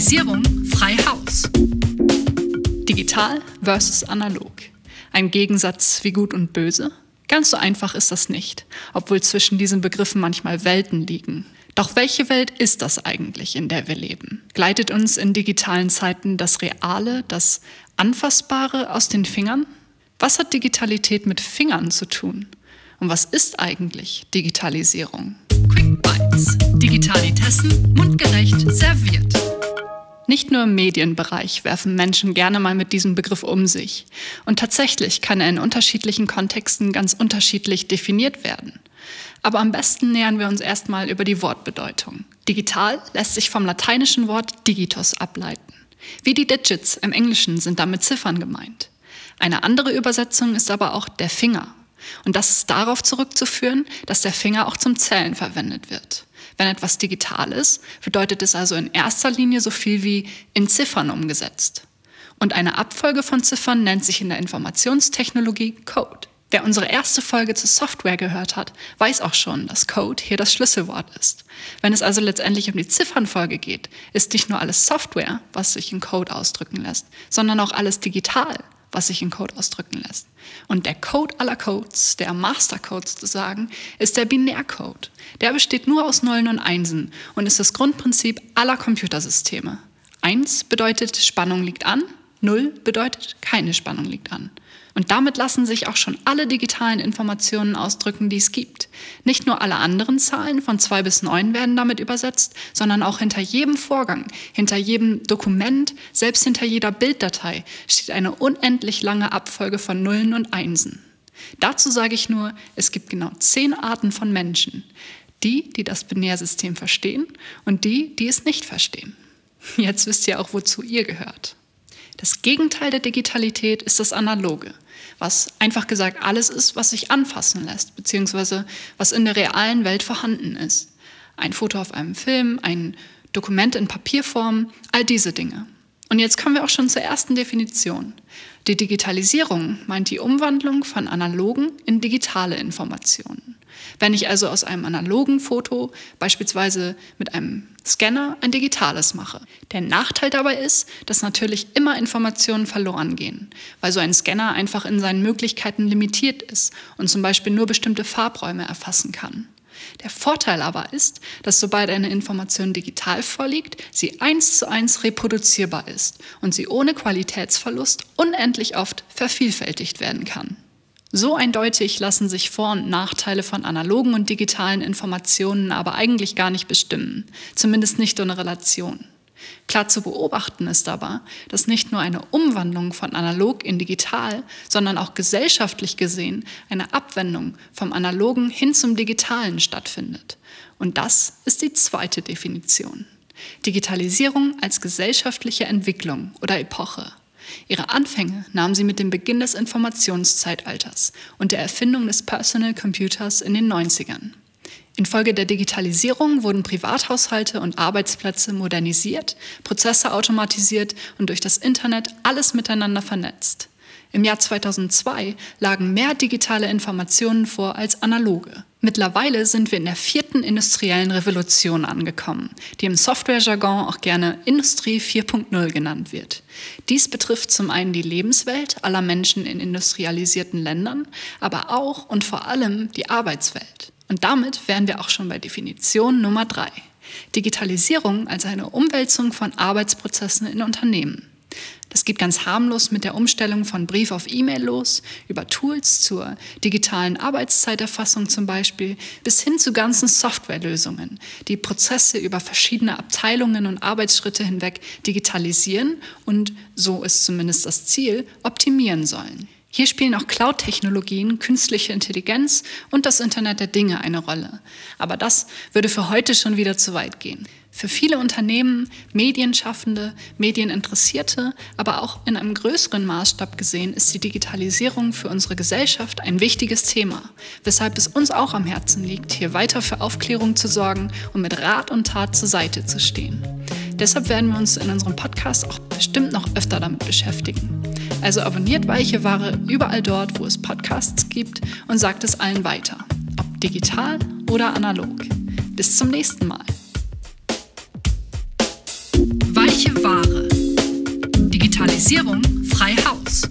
Digitalisierung frei Haus. Digital versus analog. Ein Gegensatz wie gut und böse? Ganz so einfach ist das nicht, obwohl zwischen diesen Begriffen manchmal Welten liegen. Doch welche Welt ist das eigentlich, in der wir leben? Gleitet uns in digitalen Zeiten das Reale, das Anfassbare aus den Fingern? Was hat Digitalität mit Fingern zu tun? Und was ist eigentlich Digitalisierung? Quick Bites. Digitalitessen mundgerecht serviert. Nicht nur im Medienbereich werfen Menschen gerne mal mit diesem Begriff um sich. Und tatsächlich kann er in unterschiedlichen Kontexten ganz unterschiedlich definiert werden. Aber am besten nähern wir uns erstmal über die Wortbedeutung. Digital lässt sich vom lateinischen Wort digitus ableiten. Wie die Digits im Englischen sind damit Ziffern gemeint. Eine andere Übersetzung ist aber auch der Finger und das ist darauf zurückzuführen, dass der Finger auch zum Zählen verwendet wird. Wenn etwas digital ist, bedeutet es also in erster Linie so viel wie in Ziffern umgesetzt. Und eine Abfolge von Ziffern nennt sich in der Informationstechnologie Code. Wer unsere erste Folge zur Software gehört hat, weiß auch schon, dass Code hier das Schlüsselwort ist. Wenn es also letztendlich um die Ziffernfolge geht, ist nicht nur alles Software, was sich in Code ausdrücken lässt, sondern auch alles digital, was sich in Code ausdrücken lässt. Und der Code aller Codes, der Mastercode sozusagen, ist der Binärcode. Der besteht nur aus Nullen und Einsen und ist das Grundprinzip aller Computersysteme. Eins bedeutet, Spannung liegt an, Null bedeutet, keine Spannung liegt an. Und damit lassen sich auch schon alle digitalen Informationen ausdrücken, die es gibt. Nicht nur alle anderen Zahlen von zwei bis neun werden damit übersetzt, sondern auch hinter jedem Vorgang, hinter jedem Dokument, selbst hinter jeder Bilddatei steht eine unendlich lange Abfolge von Nullen und Einsen. Dazu sage ich nur, es gibt genau zehn Arten von Menschen. Die, die das Binärsystem verstehen und die, die es nicht verstehen. Jetzt wisst ihr auch, wozu ihr gehört. Das Gegenteil der Digitalität ist das Analoge, was einfach gesagt alles ist, was sich anfassen lässt, beziehungsweise was in der realen Welt vorhanden ist. Ein Foto auf einem Film, ein Dokument in Papierform, all diese Dinge. Und jetzt kommen wir auch schon zur ersten Definition. Die Digitalisierung meint die Umwandlung von analogen in digitale Informationen. Wenn ich also aus einem analogen Foto beispielsweise mit einem Scanner ein digitales mache. Der Nachteil dabei ist, dass natürlich immer Informationen verloren gehen, weil so ein Scanner einfach in seinen Möglichkeiten limitiert ist und zum Beispiel nur bestimmte Farbräume erfassen kann. Der Vorteil aber ist, dass sobald eine Information digital vorliegt, sie eins zu eins reproduzierbar ist und sie ohne Qualitätsverlust unendlich oft vervielfältigt werden kann. So eindeutig lassen sich Vor- und Nachteile von analogen und digitalen Informationen aber eigentlich gar nicht bestimmen, zumindest nicht in Relation. Klar zu beobachten ist aber, dass nicht nur eine Umwandlung von analog in digital, sondern auch gesellschaftlich gesehen eine Abwendung vom analogen hin zum digitalen stattfindet. Und das ist die zweite Definition. Digitalisierung als gesellschaftliche Entwicklung oder Epoche. Ihre Anfänge nahm sie mit dem Beginn des Informationszeitalters und der Erfindung des Personal Computers in den 90ern. Infolge der Digitalisierung wurden Privathaushalte und Arbeitsplätze modernisiert, Prozesse automatisiert und durch das Internet alles miteinander vernetzt. Im Jahr 2002 lagen mehr digitale Informationen vor als analoge. Mittlerweile sind wir in der vierten industriellen Revolution angekommen, die im Software-Jargon auch gerne Industrie 4.0 genannt wird. Dies betrifft zum einen die Lebenswelt aller Menschen in industrialisierten Ländern, aber auch und vor allem die Arbeitswelt. Und damit wären wir auch schon bei Definition Nummer drei. Digitalisierung als eine Umwälzung von Arbeitsprozessen in Unternehmen. Das geht ganz harmlos mit der Umstellung von Brief auf E-Mail los, über Tools zur digitalen Arbeitszeiterfassung zum Beispiel, bis hin zu ganzen Softwarelösungen, die Prozesse über verschiedene Abteilungen und Arbeitsschritte hinweg digitalisieren und, so ist zumindest das Ziel, optimieren sollen. Hier spielen auch Cloud-Technologien, künstliche Intelligenz und das Internet der Dinge eine Rolle. Aber das würde für heute schon wieder zu weit gehen. Für viele Unternehmen, Medienschaffende, Medieninteressierte, aber auch in einem größeren Maßstab gesehen, ist die Digitalisierung für unsere Gesellschaft ein wichtiges Thema, weshalb es uns auch am Herzen liegt, hier weiter für Aufklärung zu sorgen und mit Rat und Tat zur Seite zu stehen. Deshalb werden wir uns in unserem Podcast auch bestimmt noch öfter damit beschäftigen. Also abonniert Weiche Ware überall dort, wo es Podcasts gibt und sagt es allen weiter, ob digital oder analog. Bis zum nächsten Mal. Digitalisierung frei Haus.